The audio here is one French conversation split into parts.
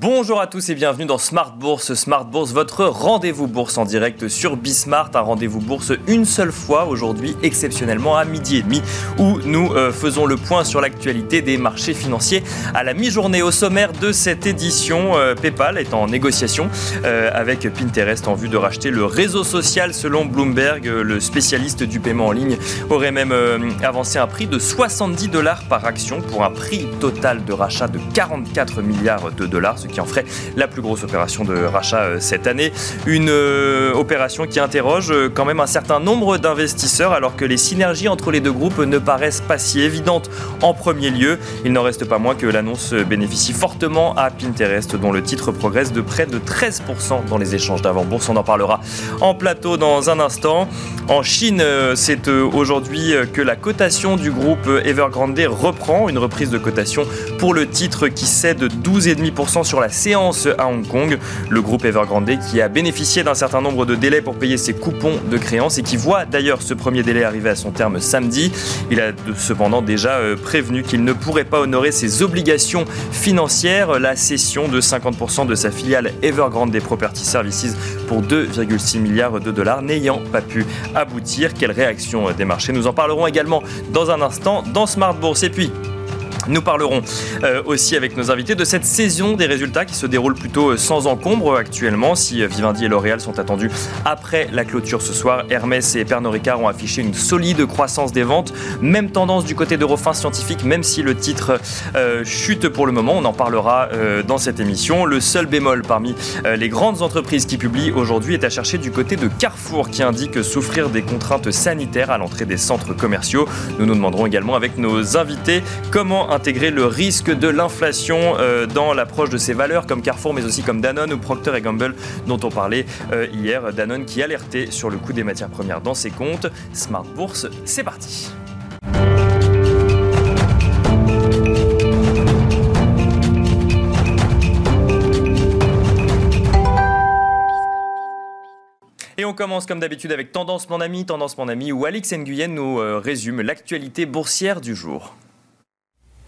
Bonjour à tous et bienvenue dans Smart Bourse. Smart Bourse, votre rendez-vous bourse en direct sur Bismart, un rendez-vous bourse une seule fois aujourd'hui, exceptionnellement à midi et demi, où nous euh, faisons le point sur l'actualité des marchés financiers à la mi-journée. Au sommaire de cette édition, euh, PayPal est en négociation euh, avec Pinterest en vue de racheter le réseau social selon Bloomberg. Le spécialiste du paiement en ligne aurait même avancé un prix de 70 dollars par action pour un prix total de rachat de 44 milliards de dollars qui en ferait la plus grosse opération de rachat euh, cette année. Une euh, opération qui interroge euh, quand même un certain nombre d'investisseurs alors que les synergies entre les deux groupes ne paraissent pas si évidentes en premier lieu. Il n'en reste pas moins que l'annonce bénéficie fortement à Pinterest dont le titre progresse de près de 13% dans les échanges d'avant-bourse. On en parlera en plateau dans un instant. En Chine, c'est aujourd'hui que la cotation du groupe Evergrande reprend, une reprise de cotation pour le titre qui cède 12,5% sur la séance à Hong Kong. Le groupe Evergrande qui a bénéficié d'un certain nombre de délais pour payer ses coupons de créances et qui voit d'ailleurs ce premier délai arriver à son terme samedi. Il a cependant déjà euh, prévenu qu'il ne pourrait pas honorer ses obligations financières. La cession de 50% de sa filiale Evergrande Property Services pour 2,6 milliards de dollars n'ayant pas pu aboutir. Quelle réaction des marchés? Nous en parlerons également dans un instant dans Smart Bourse. Et puis, nous parlerons euh, aussi avec nos invités de cette saison des résultats qui se déroule plutôt euh, sans encombre actuellement. Si euh, Vivendi et L'Oréal sont attendus après la clôture ce soir, Hermès et Pernod Ricard ont affiché une solide croissance des ventes. Même tendance du côté d'Eurofin Scientifique, même si le titre chute pour le moment. On en parlera dans cette émission. Le seul bémol parmi les grandes entreprises qui publient aujourd'hui est à chercher du côté de Carrefour qui indique souffrir des contraintes sanitaires à l'entrée des centres commerciaux. Nous nous demanderons également avec nos invités comment intégrer le risque de l'inflation euh, dans l'approche de ces valeurs comme Carrefour mais aussi comme Danone ou Procter Gamble dont on parlait euh, hier. Danone qui alertait sur le coût des matières premières dans ses comptes. Smart Bourse, c'est parti. Et on commence comme d'habitude avec Tendance mon ami, Tendance mon ami, où Alix Nguyen nous euh, résume l'actualité boursière du jour.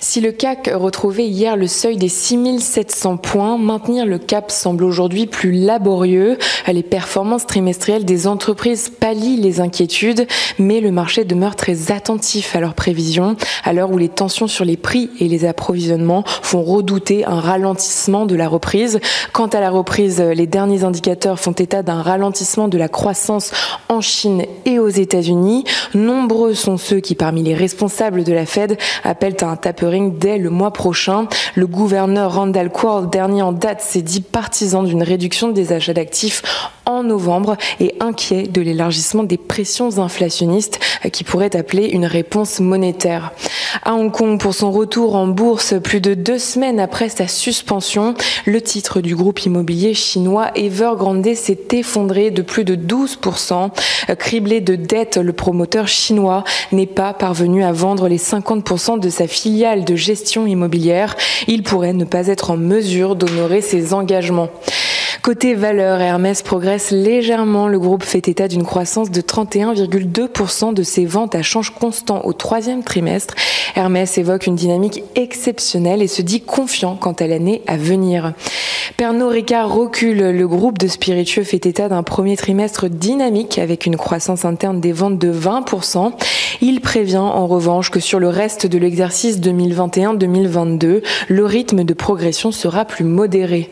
Si le CAC retrouvait hier le seuil des 6700 points, maintenir le cap semble aujourd'hui plus laborieux. Les performances trimestrielles des entreprises pallient les inquiétudes, mais le marché demeure très attentif à leurs prévisions, à l'heure où les tensions sur les prix et les approvisionnements font redouter un ralentissement de la reprise. Quant à la reprise, les derniers indicateurs font état d'un ralentissement de la croissance en Chine et aux États-Unis. Nombreux sont ceux qui, parmi les responsables de la Fed, appellent à un dès le mois prochain. Le gouverneur Randall Quirl, dernier en date, s'est dit partisan d'une réduction des achats d'actifs en novembre et inquiet de l'élargissement des pressions inflationnistes qui pourraient appeler une réponse monétaire. À Hong Kong, pour son retour en bourse plus de deux semaines après sa suspension, le titre du groupe immobilier chinois Evergrande s'est effondré de plus de 12%. Criblé de dettes, le promoteur chinois n'est pas parvenu à vendre les 50% de sa filiale de gestion immobilière. Il pourrait ne pas être en mesure d'honorer ses engagements. Côté valeur, Hermès progresse légèrement. Le groupe fait état d'une croissance de 31,2% de ses ventes à change constant au troisième trimestre. Hermès évoque une dynamique exceptionnelle et se dit confiant quant à l'année à venir. Pernod Ricard recule. Le groupe de spiritueux fait état d'un premier trimestre dynamique avec une croissance interne des ventes de 20%. Il prévient en revanche que sur le reste de l'exercice 2021-2022, le rythme de progression sera plus modéré.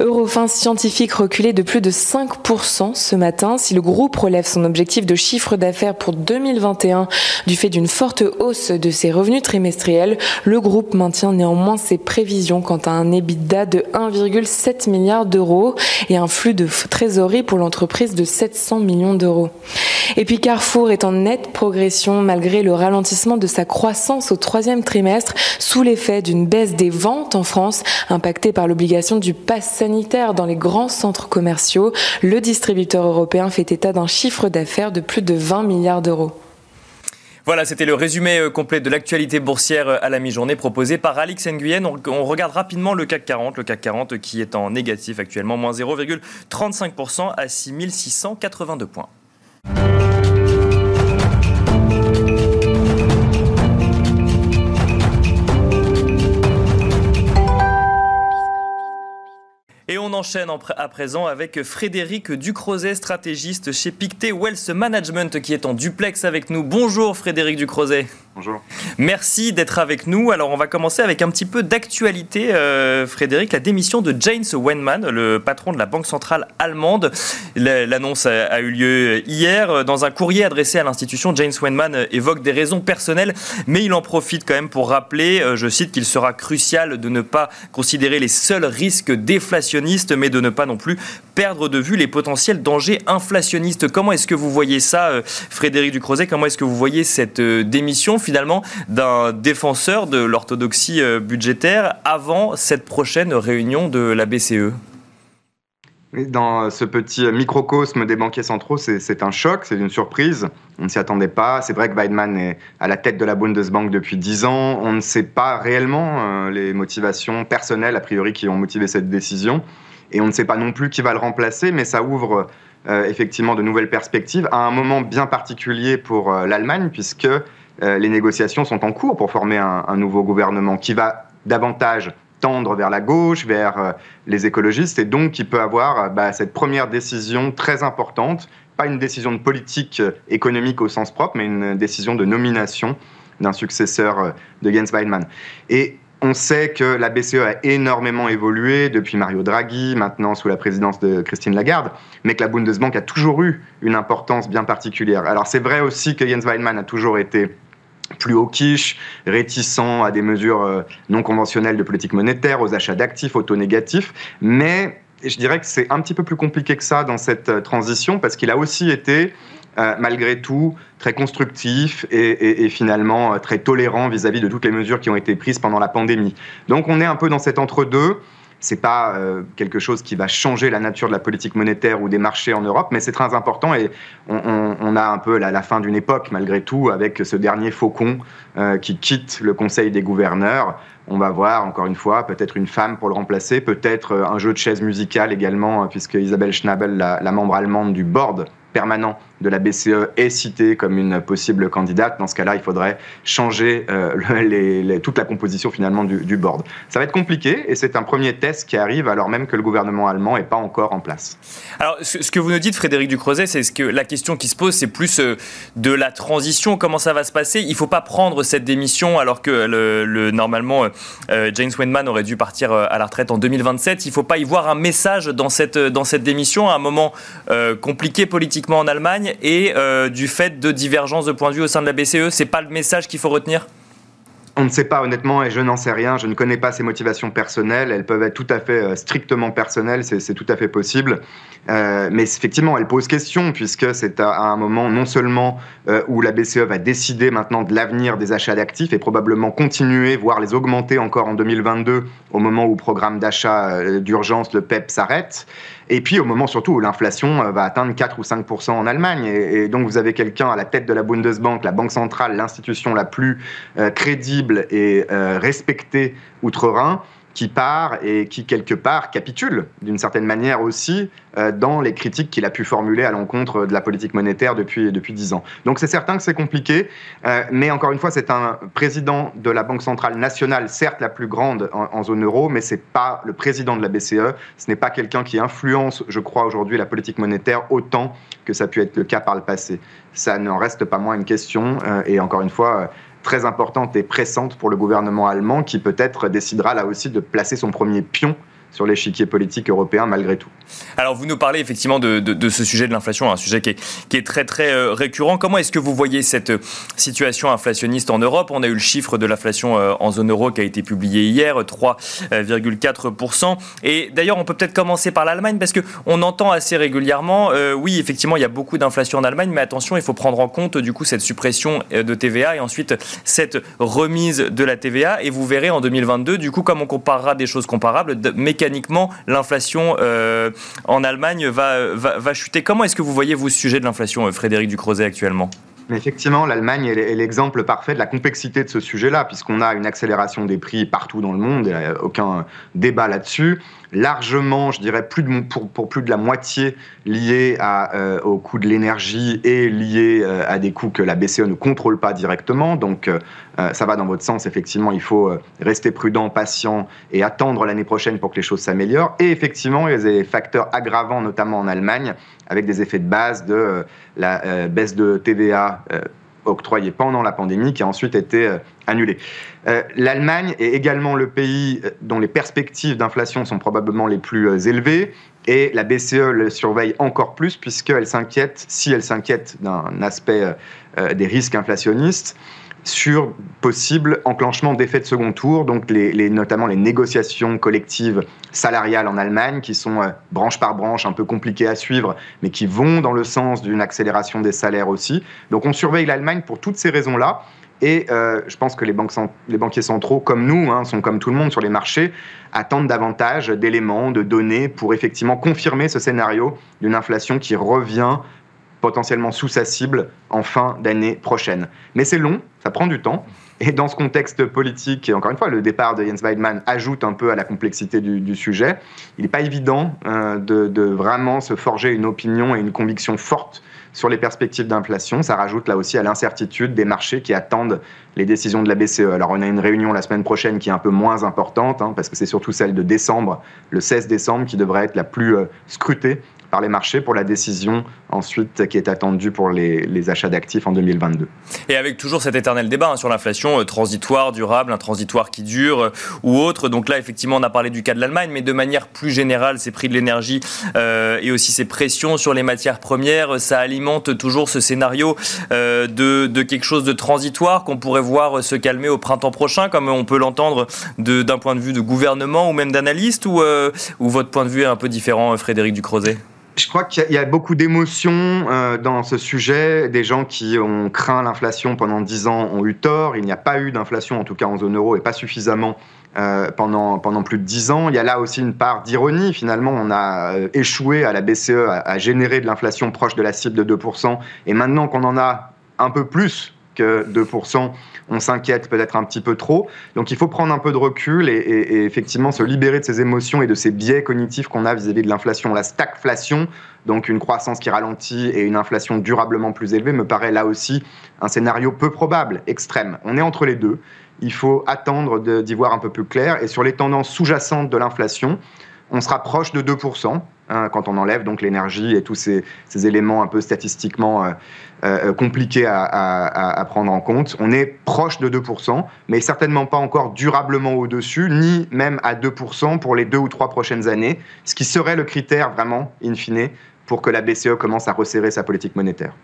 Eurofin scientifique reculé de plus de 5% ce matin. Si le groupe relève son objectif de chiffre d'affaires pour 2021 du fait d'une forte hausse de ses revenus trimestriels, le groupe maintient néanmoins ses prévisions quant à un EBITDA de 1,7 milliard d'euros et un flux de trésorerie pour l'entreprise de 700 millions d'euros. Et puis Carrefour est en nette progression malgré le ralentissement de sa croissance au troisième trimestre sous l'effet d'une baisse des ventes en France impactée par l'obligation du pass dans les grands centres commerciaux, le distributeur européen fait état d'un chiffre d'affaires de plus de 20 milliards d'euros. Voilà, c'était le résumé euh, complet de l'actualité boursière euh, à la mi-journée proposé par Alix Nguyen. On regarde rapidement le CAC 40, le CAC 40 qui est en négatif actuellement, moins 0,35% à 6682 points. Enchaîne à présent avec Frédéric Ducrozet, stratégiste chez Pictet Wealth Management, qui est en duplex avec nous. Bonjour Frédéric Ducrozet. Bonjour. Merci d'être avec nous. Alors, on va commencer avec un petit peu d'actualité, euh, Frédéric. La démission de James Wenman, le patron de la Banque centrale allemande. L'annonce a, eu lieu hier. Dans un courrier adressé à l'institution, James Wenman évoque des raisons personnelles, mais il en profite quand même pour rappeler, euh, je cite, qu'il sera crucial de ne pas considérer les seuls risques déflationnistes, mais de ne pas non plus perdre de vue les potentiels dangers inflationnistes. Comment est-ce que vous voyez ça, euh, Frédéric Ducrozet? Comment est-ce que vous voyez cette démission? Finalement d'un défenseur de l'orthodoxie euh, budgétaire avant cette prochaine réunion de la BCE dans ce petit microcosme des banquiers centraux, c'est un choc, c'est une surprise. On ne s'y attendait pas. C'est vrai que Weidmann est à la tête de la Bundesbank depuis 10 ans. On ne sait pas réellement euh, les motivations personnelles, a priori, qui ont motivé cette décision. Et on ne sait pas non plus qui va le remplacer, mais ça ouvre euh, effectivement de nouvelles perspectives à un moment bien particulier pour l'Allemagne, puisque euh, les négociations sont en cours pour former un, nouveau gouvernement qui va davantage tendre vers la gauche, vers euh, les écologistes, et donc qui peut avoir euh, bah, cette première décision très importante, pas une décision de politique économique au sens propre, mais une décision de nomination d'un successeur de Jens Weidmann. Et on sait que la BCE a énormément évolué depuis Mario Draghi, maintenant sous la présidence de Christine Lagarde, mais que la Bundesbank a toujours eu une importance bien particulière. Alors c'est vrai aussi que Jens Weidmann a toujours été plus hawkish, réticent à des mesures euh, non conventionnelles de politique monétaire, aux achats d'actifs, au taux négatif, mais je dirais que c'est un petit peu plus compliqué que ça dans cette euh, transition parce qu'il a aussi été euh, malgré tout très constructif et, finalement très tolérant vis-à-vis -vis de toutes les mesures qui ont été prises pendant la pandémie. Donc on est un peu dans cet entre-deux c'est pas euh, quelque chose qui va changer la nature de la politique monétaire ou des marchés en Europe, mais c'est très important et on, a un peu la, la fin d'une époque malgré tout avec ce dernier faucon euh, qui quitte le Conseil des gouverneurs. On va voir encore une fois peut-être une femme pour le remplacer, peut-être euh, un jeu de chaises musicales également, puisque Isabelle Schnabel, la membre allemande du board permanent de la BCE est citée comme une possible candidate. Dans ce cas-là, il faudrait changer euh, toute la composition finalement du, board. Ça va être compliqué et c'est un premier test qui arrive alors même que le gouvernement allemand n'est pas encore en place. Alors, ce que vous nous dites, Frédéric Ducrozet, c'est ce que la question qui se pose, c'est plus euh, de la transition. Comment ça va se passer? Il ne faut pas prendre cette démission alors que le, normalement euh, James Wenman aurait dû partir à la retraite en 2027. Il ne faut pas y voir un message dans cette, dans cette démission à un moment compliqué en Allemagne et euh, du fait de divergences de points de vue au sein de la BCE. C'est pas le message qu'il faut retenir? On ne sait pas honnêtement et je n'en sais rien. Je ne connais pas ses motivations personnelles. Elles peuvent être tout à fait euh, strictement personnelles, c'est tout à fait possible. Euh, mais effectivement, elles posent question puisque c'est à, un moment non seulement où la BCE va décider maintenant de l'avenir des achats d'actifs et probablement continuer, voire les augmenter encore en 2022 au moment où le programme d'achat d'urgence, le PEP, s'arrête. Et puis au moment surtout où l'inflation va atteindre 4 ou 5% en Allemagne. Et, donc vous avez quelqu'un à la tête de la Bundesbank, la banque centrale, l'institution la plus crédible et euh, respecté outre-Rhin qui part et qui, quelque part, capitule d'une certaine manière aussi euh, dans les critiques qu'il a pu formuler à l'encontre de la politique monétaire depuis, depuis 10 ans. Donc c'est certain que c'est compliqué, euh, mais encore une fois, c'est un président de la Banque centrale nationale, certes la plus grande en, zone euro, mais ce n'est pas le président de la BCE, ce n'est pas quelqu'un qui influence, je crois, aujourd'hui la politique monétaire autant que ça a pu être le cas par le passé. Ça n'en reste pas moins une question, et encore une fois, très importante et pressante pour le gouvernement allemand qui peut-être décidera là aussi de placer son premier pion sur l'échiquier politique européen malgré tout. Alors vous nous parlez effectivement de, ce sujet de l'inflation, un sujet qui est, très très euh, récurrent. Comment est-ce que vous voyez cette euh, situation inflationniste en Europe? On a eu le chiffre de l'inflation euh, en zone euro qui a été publié hier, 3,4%. Et d'ailleurs on peut peut-être commencer par l'Allemagne parce qu'on entend assez régulièrement, oui effectivement il y a beaucoup d'inflation en Allemagne, mais attention il faut prendre en compte du coup cette suppression de TVA et ensuite cette remise de la TVA. Et vous verrez en 2022 du coup comme on comparera des choses comparables, mécaniquement l'inflation en Allemagne va, va, chuter. Comment est-ce que vous voyez, vous, sujet de l'inflation, euh, Frédéric Ducrozet, actuellement? Effectivement, l'Allemagne est l'exemple parfait de la complexité de ce sujet-là, puisqu'on a une accélération des prix partout dans le monde, a aucun débat là-dessus. Largement, je dirais, plus de, pour, plus de la moitié lié à, euh, au coût de l'énergie et lié euh, à des coûts que la BCE ne contrôle pas directement. Donc euh, ça va dans votre sens, effectivement, il faut rester prudent, patient et attendre l'année prochaine pour que les choses s'améliorent. Et effectivement, il y a des facteurs aggravants, notamment en Allemagne, avec des effets de base de la baisse de TVA octroyée pendant la pandémie qui a ensuite été euh, annulée. Euh, L'Allemagne est également le pays euh, dont les perspectives d'inflation sont probablement les plus élevées et la BCE le surveille encore plus puisqu'elle s'inquiète, si elle s'inquiète d'un aspect des risques inflationnistes, sur possible enclenchement d'effets de second tour, donc les, notamment les négociations collectives salariales en Allemagne, qui sont euh, branche par branche un peu compliquées à suivre, mais qui vont dans le sens d'une accélération des salaires aussi. Donc on surveille l'Allemagne pour toutes ces raisons-là. Et euh, je pense que les, banques, les, banquiers centraux, comme nous, hein, sont comme tout le monde sur les marchés, attendent davantage d'éléments, de données pour effectivement confirmer ce scénario d'une inflation qui revient potentiellement sous sa cible en fin d'année prochaine. Mais c'est long, ça prend du temps. Et dans ce contexte politique, et encore une fois, le départ de Jens Weidmann ajoute un peu à la complexité du, sujet. Il n'est pas évident euh, de, vraiment se forger une opinion et une conviction forte sur les perspectives d'inflation. Ça rajoute là aussi à l'incertitude des marchés qui attendent les décisions de la BCE. Alors on a une réunion la semaine prochaine qui est un peu moins importante, hein, parce que c'est surtout celle de décembre, le 16 décembre, qui devrait être la plus euh, scrutée par les marchés pour la décision ensuite qui est attendue pour les, achats d'actifs en 2022. Et avec toujours cet éternel débat hein, sur l'inflation euh, transitoire, durable, un transitoire qui dure euh, ou autre. Donc là, effectivement, on a parlé du cas de l'Allemagne, mais de manière plus générale, ces prix de l'énergie euh, et aussi ces pressions sur les matières premières, ça alimente toujours ce scénario de, quelque chose de transitoire qu'on pourrait voir se calmer au printemps prochain, comme on peut l'entendre d'un point de vue de gouvernement ou même d'analyste, ou, ou votre point de vue est un peu différent, Frédéric Ducrozet? Je crois qu'il y, a beaucoup d'émotions euh, dans ce sujet. Des gens qui ont craint l'inflation pendant 10 ans ont eu tort. Il n'y a pas eu d'inflation, en tout cas en zone euro, et pas suffisamment euh, pendant, pendant plus de 10 ans. Il y a là aussi une part d'ironie. Finalement, on a euh, échoué à la BCE à, à générer de l'inflation proche de la cible de 2%. Et maintenant qu'on en a un peu plus que 2%, on s'inquiète peut-être un petit peu trop. Donc il faut prendre un peu de recul et, effectivement se libérer de ces émotions et de ces biais cognitifs qu'on a vis-à-vis de l'inflation. La stagflation, donc une croissance qui ralentit et une inflation durablement plus élevée, me paraît là aussi un scénario peu probable, extrême. On est entre les deux. Il faut attendre d'y voir un peu plus clair. Et sur les tendances sous-jacentes de l'inflation, on se rapproche de 2%. Hein, quand on enlève donc l'énergie et tous ces, éléments un peu statistiquement euh, euh, compliqués à, prendre en compte. On est proche de 2%, mais certainement pas encore durablement au-dessus, ni même à 2% pour les deux ou trois prochaines années, ce qui serait le critère vraiment, in fine, pour que la BCE commence à resserrer sa politique monétaire.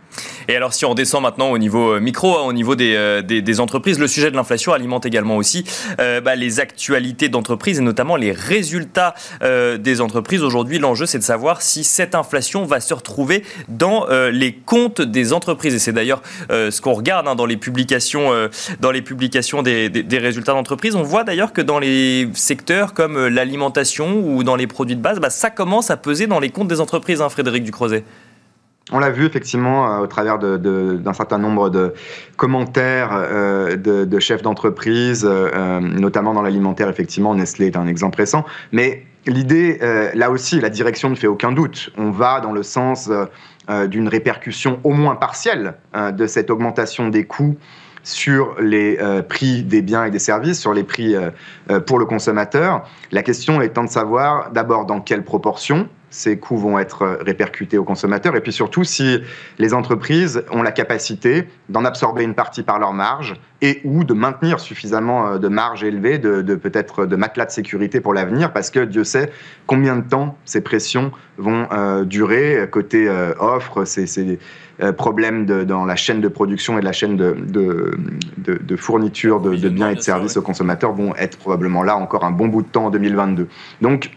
Et alors si on descend maintenant au niveau euh, micro, hein, au niveau euh, des, entreprises, le sujet de l'inflation alimente également aussi euh, bah, les actualités d'entreprises et notamment les résultats des entreprises. Aujourd'hui, l'enjeu c'est de savoir si cette inflation va se retrouver dans les comptes des entreprises. Et c'est d'ailleurs ce qu'on regarde hein, dans les publications, dans les publications des, des résultats d'entreprises. On voit d'ailleurs que dans les secteurs comme l'alimentation ou dans les produits de base, bah, ça commence à peser dans les comptes des entreprises, hein, Frédéric on l'a vu effectivement euh, au travers d'un certain nombre de commentaires euh, de, chefs d'entreprise, euh, notamment dans l'alimentaire, effectivement, Nestlé est un exemple récent. Mais l'idée, là aussi, la direction ne fait aucun doute. On va dans le sens d'une répercussion au moins partielle de cette augmentation des coûts sur les prix des biens et des services, sur les prix pour le consommateur. La question étant de savoir d'abord dans quelle proportion, ces coûts vont être répercutés aux consommateurs et puis surtout si les entreprises ont la capacité d'en absorber une partie par leur marge et ou de maintenir suffisamment euh, de marge élevée, de, peut-être de matelas de sécurité pour l'avenir parce que Dieu sait combien de temps ces pressions vont euh, durer côté euh, offre, ces, problèmes dans la chaîne de production et de la chaîne de, de fourniture de, biens et de services aux consommateurs vont être probablement là encore un bon bout de temps en 2022. Donc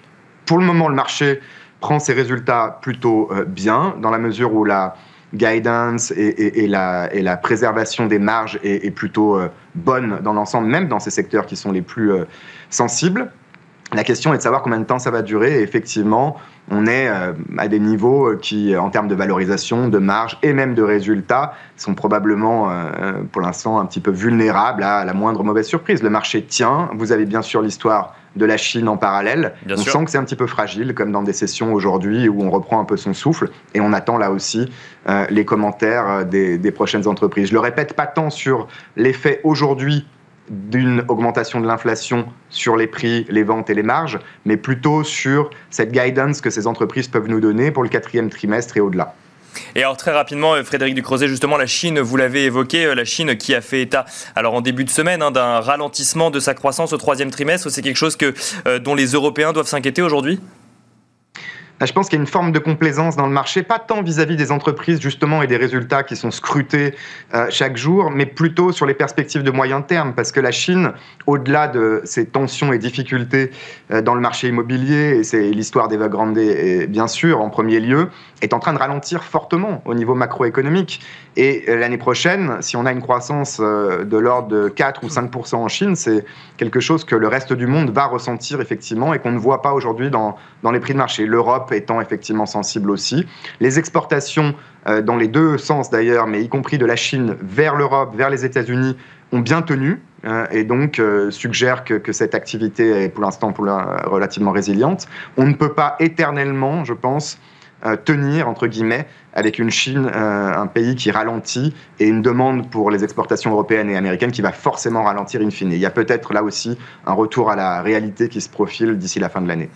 pour le moment le marché prend ses résultats plutôt euh, bien, dans la mesure où la guidance et, la, préservation des marges est, plutôt euh, bonne dans l'ensemble, même dans ces secteurs qui sont les plus euh, sensibles. La question est de savoir combien de temps ça va durer. Et effectivement, on est euh, à des niveaux qui, en termes de valorisation, de marge et même de résultats, sont probablement euh, pour l'instant un petit peu vulnérables à la moindre mauvaise surprise. Le marché tient. Vous avez bien sûr l'histoire de la Chine en parallèle. on sent que c'est un petit peu fragile, comme dans des sessions aujourd'hui où on reprend un peu son souffle. Et on attend là aussi euh, les commentaires des, des prochaines entreprises. Je le répète, pas tant sur l'effet aujourd'hui d'une augmentation de l'inflation sur les prix, les ventes et les marges, mais plutôt sur cette guidance que ces entreprises peuvent nous donner pour le quatrième trimestre et au-delà. Et alors très rapidement, Frédéric Ducrozet, justement, la Chine, vous l'avez évoqué, euh, la Chine qui a fait état, alors en début de semaine, hein, d'un ralentissement de sa croissance au troisième trimestre. C'est quelque chose que, euh, dont les Européens doivent s'inquiéter aujourd'hui? Je pense qu'il y a une forme de complaisance dans le marché, pas tant vis-à-vis des entreprises justement et des résultats qui sont scrutés euh, chaque jour, mais plutôt sur les perspectives de moyen terme, parce que la Chine, au-delà de ses tensions et difficultés euh, dans le marché immobilier, et c'est l'histoire d'Evergrande bien sûr en premier lieu, est en train de ralentir fortement au niveau macroéconomique. Et euh, l'année prochaine, si on a une croissance de l'ordre de 4 ou 5 en Chine, c'est quelque chose que le reste du monde va ressentir effectivement et qu'on ne voit pas aujourd'hui dans, dans les prix de marché. L'Europe étant effectivement sensible aussi. Les exportations, euh, dans les deux sens d'ailleurs, mais y compris de la Chine vers l'Europe, vers les États-Unis, ont bien tenu euh, et donc euh, suggèrent que, que, cette activité est pour l'instant relativement résiliente. On ne peut pas éternellement, je pense, euh, tenir, entre guillemets, avec une Chine, euh, un pays qui ralentit, et une demande pour les exportations européennes et américaines qui va forcément ralentir in fine. Il y a peut-être là aussi un retour à la réalité qui se profile d'ici la fin de l'année.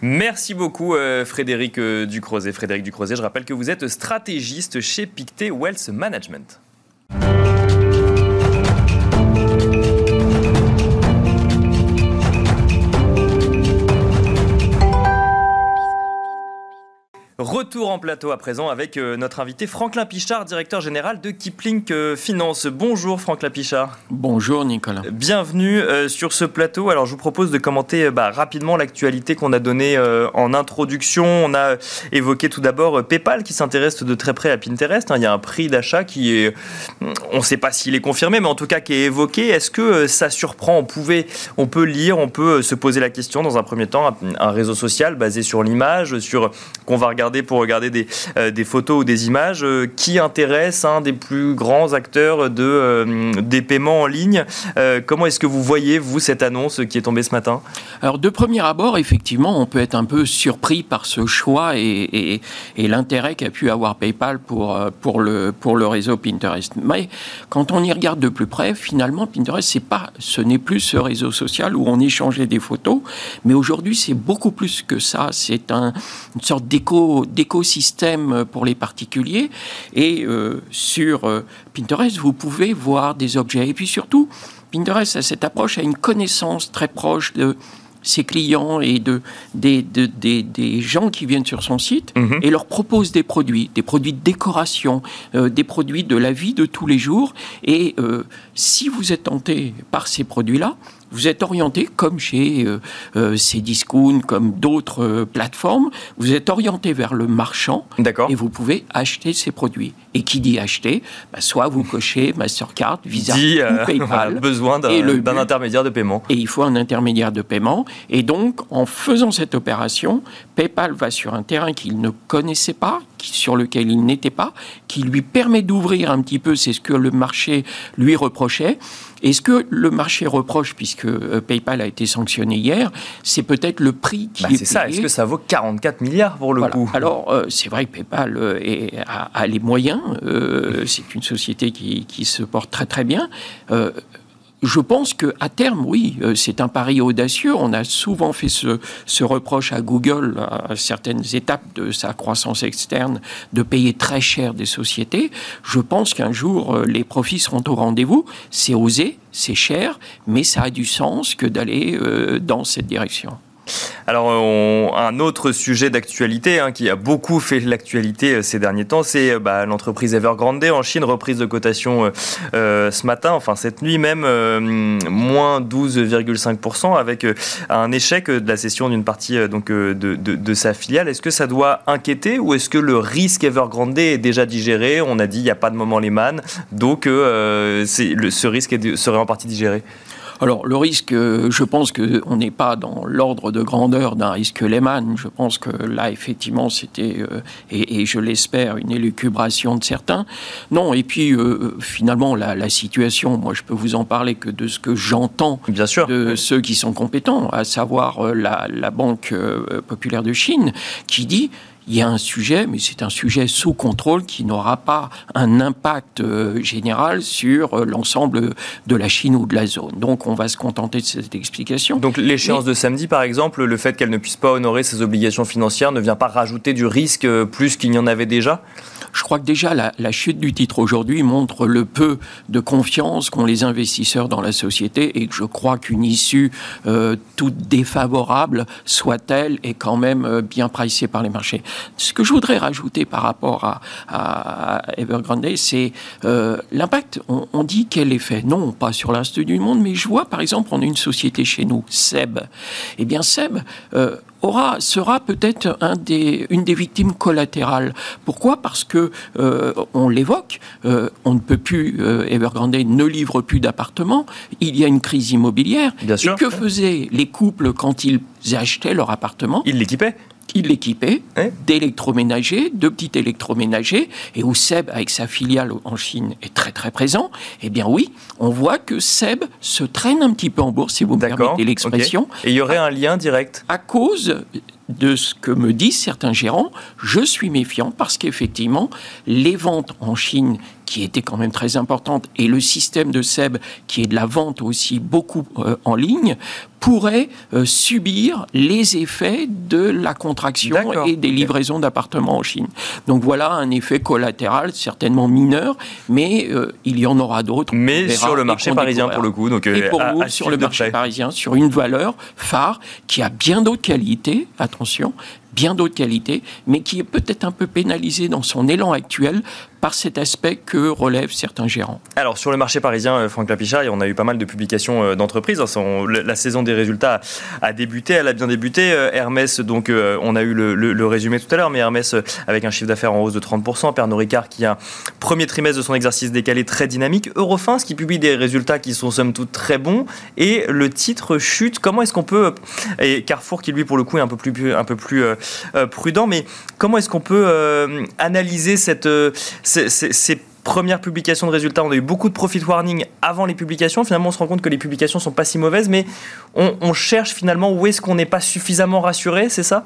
Merci beaucoup euh, Frédéric Ducrozet. Frédéric Ducrozet, je rappelle que vous êtes stratégiste chez Pictet Wealth Management. Retour en plateau à présent avec euh, notre invité Franklin Pichard, directeur général de Kipling euh, Finance. Bonjour Franklin Pichard. Bonjour Nicolas. Bienvenue euh, sur ce plateau. Alors je vous propose de commenter bah, rapidement l'actualité qu'on a donnée en introduction. On a évoqué tout d'abord PayPal qui s'intéresse de très près à Pinterest. Hein. Il y a un prix d'achat qui est, on ne sait pas s'il est confirmé, mais en tout cas qui est évoqué. Est-ce que ça surprend? On pouvait, on peut lire, on peut se poser la question dans un premier temps, un réseau social basé sur l'image, sur qu'on va regarder pour regarder des, euh, des photos ou des images euh, qui intéressent un des plus grands acteurs de, euh, des paiements en ligne? comment est-ce que vous voyez, vous, cette annonce qui est tombée ce matin? Alors, de premier abord, effectivement, on peut être un peu surpris par ce choix et, l'intérêt qu'a pu avoir PayPal pour, pour, le, pour le réseau Pinterest. Mais quand on y regarde de plus près, finalement, Pinterest, c'est pas, ce n'est plus ce réseau social où on échangeait des photos, mais aujourd'hui, c'est beaucoup plus que ça. C'est un, une sorte d'éco d'écosystème pour les particuliers. Et euh, sur euh, Pinterest, vous pouvez voir des objets. Et puis surtout, Pinterest a cette approche, a une connaissance très proche de ses clients et de, des, des, gens qui viennent sur son site mhm. et leur propose des produits, des produits de décoration, euh, des produits de la vie de tous les jours. Et si vous êtes tenté par ces produits-là, vous êtes orienté, comme chez euh, euh, Cdiscount, comme d'autres euh, plateformes, vous êtes orienté vers le marchand et vous pouvez acheter ces produits. Et qui dit acheter bah, Soit vous cochez Mastercard, Visa ou PayPal. besoin d'un intermédiaire de paiement. Et il faut un intermédiaire de paiement. Et donc, en faisant cette opération, PayPal va sur un terrain qu'il ne connaissait pas, sur lequel il n'était pas, qui lui permet d'ouvrir un petit peu, c'est ce que le marché lui reprochait. Et ce que le marché reproche, puisque euh, PayPal a été sanctionné hier, c'est peut-être le prix qui bah, est, C'est ça, est-ce que ça vaut 44 milliards pour le coup? Alors, euh, c'est vrai que PayPal euh, a, les moyens, c'est une société qui, qui, se porte très très bien je pense que à terme, oui, euh, c'est un pari audacieux. On a souvent fait ce, ce, reproche à Google à certaines étapes de sa croissance externe de payer très cher des sociétés. Je pense qu'un jour euh, les profits seront au rendez-vous. C'est osé, c'est cher, mais ça a du sens que d'aller euh, dans cette direction. Alors, un autre sujet d'actualité hein, qui a beaucoup fait l'actualité euh, ces derniers temps, c'est euh, bah, l'entreprise Evergrande en Chine, reprise de cotation euh, ce matin, enfin cette nuit même, moins 12,5% avec un échec de la cession d'une partie donc, de, sa filiale. Est-ce que ça doit inquiéter ou est-ce que le risque Evergrande est déjà digéré? On a dit il n'y a pas de moment les man, donc ce risque serait en partie digéré Alors le risque, euh, je pense qu'on n'est pas dans l'ordre de grandeur d'un risque Lehman. Je pense que là, effectivement, c'était, euh, et, je l'espère, une élucubration de certains. Non, et puis euh, finalement, la, situation, moi je peux vous en parler que de ce que j'entends Bien sûr. de ceux qui sont compétents, à savoir la, la Banque populaire de Chine, qui dit il y a un sujet, mais c'est un sujet sous contrôle qui n'aura pas un impact euh, général sur euh, l'ensemble de la Chine ou de la zone. Donc on va se contenter de cette explication. Donc l'échéance de samedi, par exemple, le fait qu'elle ne puisse pas honorer ses obligations financières ne vient pas rajouter du risque euh, plus qu'il n'y en avait déjà? Je crois que déjà la, chute du titre aujourd'hui montre le peu de confiance qu'ont les investisseurs dans la société et que je crois qu'une issue euh, toute défavorable soit-elle est quand même bien pricée par les marchés. Ce que je voudrais rajouter par rapport à, Evergrande, c'est euh, l'impact. On, dit quel effet Non, pas sur l'Institut du monde, mais je vois par exemple on a une société chez nous, Seb. Eh bien Seb, aura, sera peut-être un des, une des victimes collatérales. Pourquoi? Parce que euh, on l'évoque, euh, on ne peut plus, euh, Evergrande ne livre plus d'appartements, il y a une crise immobilière. Bien sûr. Et que faisaient les couples quand ils achetaient leur appartement? Ils l'équipaient il l'équipait d'électroménagers, de petits électroménagers, et où Seb, avec sa filiale en Chine, est très très présent, eh bien oui, on voit que Seb se traîne un petit peu en bourse, si vous me permettez l'expression. Et il y aurait un lien direct À cause de ce que me disent certains gérants, je suis méfiant parce qu'effectivement, les ventes en Chine qui étaient quand même très importantes et le système de SEB qui est de la vente aussi beaucoup euh, en ligne pourrait euh, subir les effets de la contraction et des livraisons d'appartements en Chine. Donc voilà un effet collatéral certainement mineur, mais euh, il y en aura d'autres. Mais sur le marché parisien pour le coup. Donc, et pour vous, sur le marché parisien, sur une valeur phare qui a bien d'autres qualités, attention, bien d'autres qualités, mais qui est peut-être un peu pénalisé dans son élan actuel par cet aspect que relèvent certains gérants. Alors sur le marché parisien, euh, Franck Lapichard, on a eu pas mal de publications euh, d'entreprises. La saison des résultats a débuté, elle a bien débuté. Euh, Hermès, donc on a eu le, résumé tout à l'heure, mais Hermès avec un chiffre d'affaires en hausse de 30%. Pernod Ricard qui a un premier trimestre de son exercice décalé très dynamique. Eurofins qui publie des résultats qui sont somme toute très bons. Et le titre chute. Comment est-ce qu'on peut... Et Carrefour qui lui pour le coup est un peu plus, un peu plus prudent, mais comment est-ce qu'on peut analyser cette ces, premières publications de résultats, on a eu beaucoup de profit warning avant les publications. Finalement, on se rend compte que les publications sont pas si mauvaises, mais on, cherche finalement où est-ce qu'on n'est pas suffisamment rassuré, c'est ça?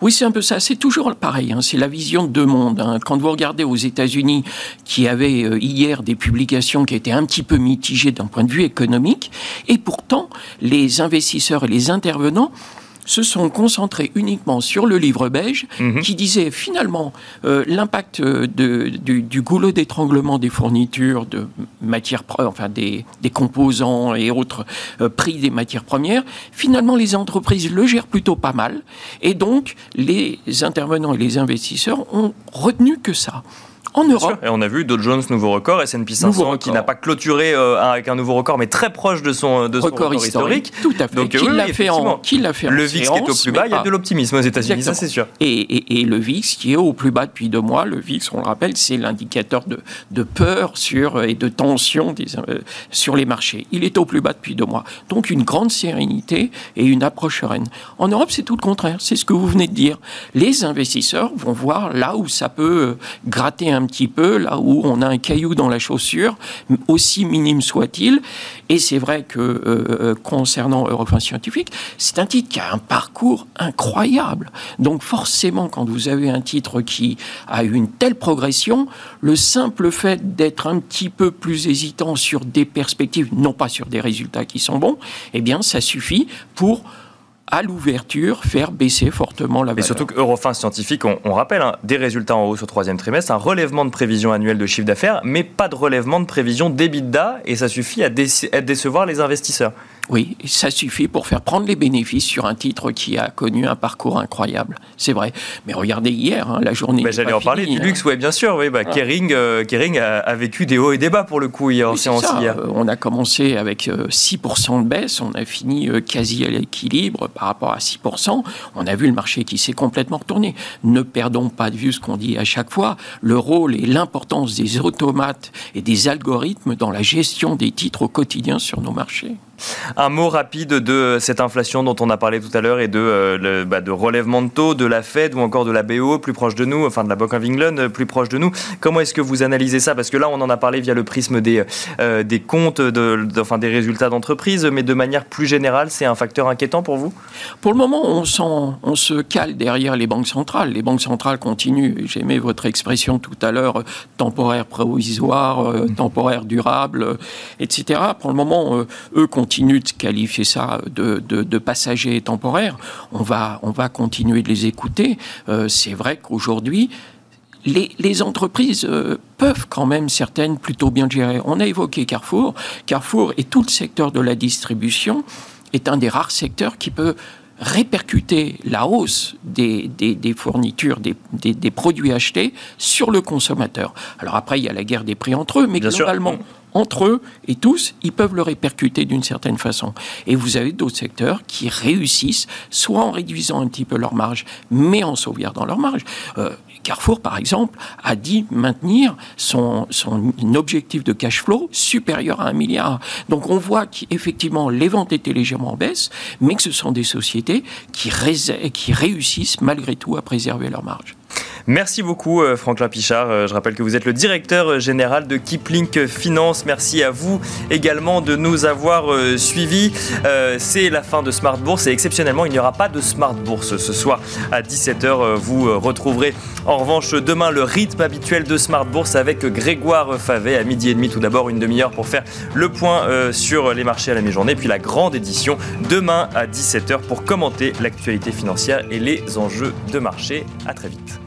Oui, c'est un peu ça. C'est toujours pareil. Hein. C'est la vision de deux mondes. Hein. Quand vous regardez aux États-Unis, qui avaient euh, hier des publications qui étaient un petit peu mitigées d'un point de vue économique, et pourtant, les investisseurs et les intervenants se sont concentrés uniquement sur le livre beige mhm. qui disait finalement euh, l'impact du, goulot d'étranglement des fournitures de matières, enfin des, composants et autres euh, prix des matières premières. Finalement, les entreprises le gèrent plutôt pas mal et donc les intervenants et les investisseurs ont retenu que ça en Europe. Et on a vu Dow Jones nouveau record, S&P 500 qui n'a pas clôturé euh, avec un nouveau record, mais très proche de son, de record, historique. Tout à fait. Donc qui l'a fait, en, qui l'a fait Le VIX qui est au plus bas, il y a de l'optimisme aux États-Unis, ça c'est sûr. Et, et, le VIX qui est au plus bas depuis deux mois, le VIX, on le rappelle, c'est l'indicateur de, de, peur sur, et de tension euh, sur les marchés. Il est au plus bas depuis deux mois. Donc une grande sérénité et une approche sereine. En Europe, c'est tout le contraire. C'est ce que vous venez de dire. Les investisseurs vont voir là où ça peut euh, gratter un un petit peu, là où on a un caillou dans la chaussure, aussi minime soit-il. Et c'est vrai que euh, euh, concernant Eurofin Scientifique, c'est un titre qui a un parcours incroyable. Donc forcément, quand vous avez un titre qui a une telle progression, le simple fait d'être un petit peu plus hésitant sur des perspectives, non pas sur des résultats qui sont bons, eh bien ça suffit pour à l'ouverture, faire baisser fortement la valeur. Et surtout qu'Eurofin Scientifique, on, rappelle, hein, des résultats en hausse au troisième trimestre, un relèvement de prévision annuelle de chiffre d'affaires, mais pas de relèvement de prévision d'EBITDA, et ça suffit à décevoir les investisseurs. Oui, ça suffit pour faire prendre les bénéfices sur un titre qui a connu un parcours incroyable. C'est vrai. Mais regardez hier, hein, la journée. J'allais en parler du luxe, oui, bien sûr. Oui, bah, Kering, euh, Kering a, vécu des hauts et des bas pour le coup hier en séance hier. Euh, on a commencé avec 6% euh, de baisse, on a fini quasi à l'équilibre par rapport à 6%. On a vu le marché qui s'est complètement retourné. Ne perdons pas de vue ce qu'on dit à chaque fois le rôle et l'importance des automates et des algorithmes dans la gestion des titres au quotidien sur nos marchés. Un mot rapide de cette inflation dont on a parlé tout à l'heure et de, euh, bah, de relèvement de taux de la Fed ou encore de la BO plus proche de nous, enfin de la Bank of England euh, plus proche de nous. Comment est-ce que vous analysez ça? Parce que là, on en a parlé via le prisme des, euh, des comptes, de, enfin des résultats d'entreprise, mais de manière plus générale, c'est un facteur inquiétant pour vous? Pour le moment, on, on se cale derrière les banques centrales. Les banques centrales continuent, j'aimais votre expression tout à l'heure, temporaire provisoire, temporaire durable, etc. Pour le moment, eux continuent de qualifier ça de, de, passager temporaire. On va, on va continuer de les écouter. Euh, c'est vrai qu'aujourd'hui, les, les, entreprises euh, peuvent quand même certaines plutôt bien gérer. On a évoqué Carrefour. Carrefour et tout le secteur de la distribution est un des rares secteurs qui peut répercuter la hausse des, des, des fournitures, des, des, produits achetés sur le consommateur. Alors après, il y a la guerre des prix entre eux, mais globalement, entre eux et tous, ils peuvent le répercuter d'une certaine façon. Et vous avez d'autres secteurs qui réussissent, soit en réduisant un petit peu leur marge, mais en sauvegardant leur marge. Euh, Carrefour, par exemple, a dit maintenir son, son objectif de cash flow supérieur à un milliard. Donc on voit qu'effectivement, les ventes étaient légèrement en baisse, mais que ce sont des sociétés qui, qui réussissent malgré tout à préserver leur marge. Merci beaucoup euh, Franklin Pichard. Euh, je rappelle que vous êtes le directeur euh, général de Kiplink Finance. Merci à vous également de nous avoir suivis. C'est la fin de Smart Bourse et exceptionnellement il n'y aura pas de Smart Bourse ce soir à 17h. Vous retrouverez en revanche demain le rythme habituel de Smart Bourse avec Grégoire Favet à midi et demi tout d'abord une demi-heure pour faire le point sur les marchés à la mi-journée puis la grande édition demain à 17h pour commenter l'actualité financière et les enjeux de marché. À très vite.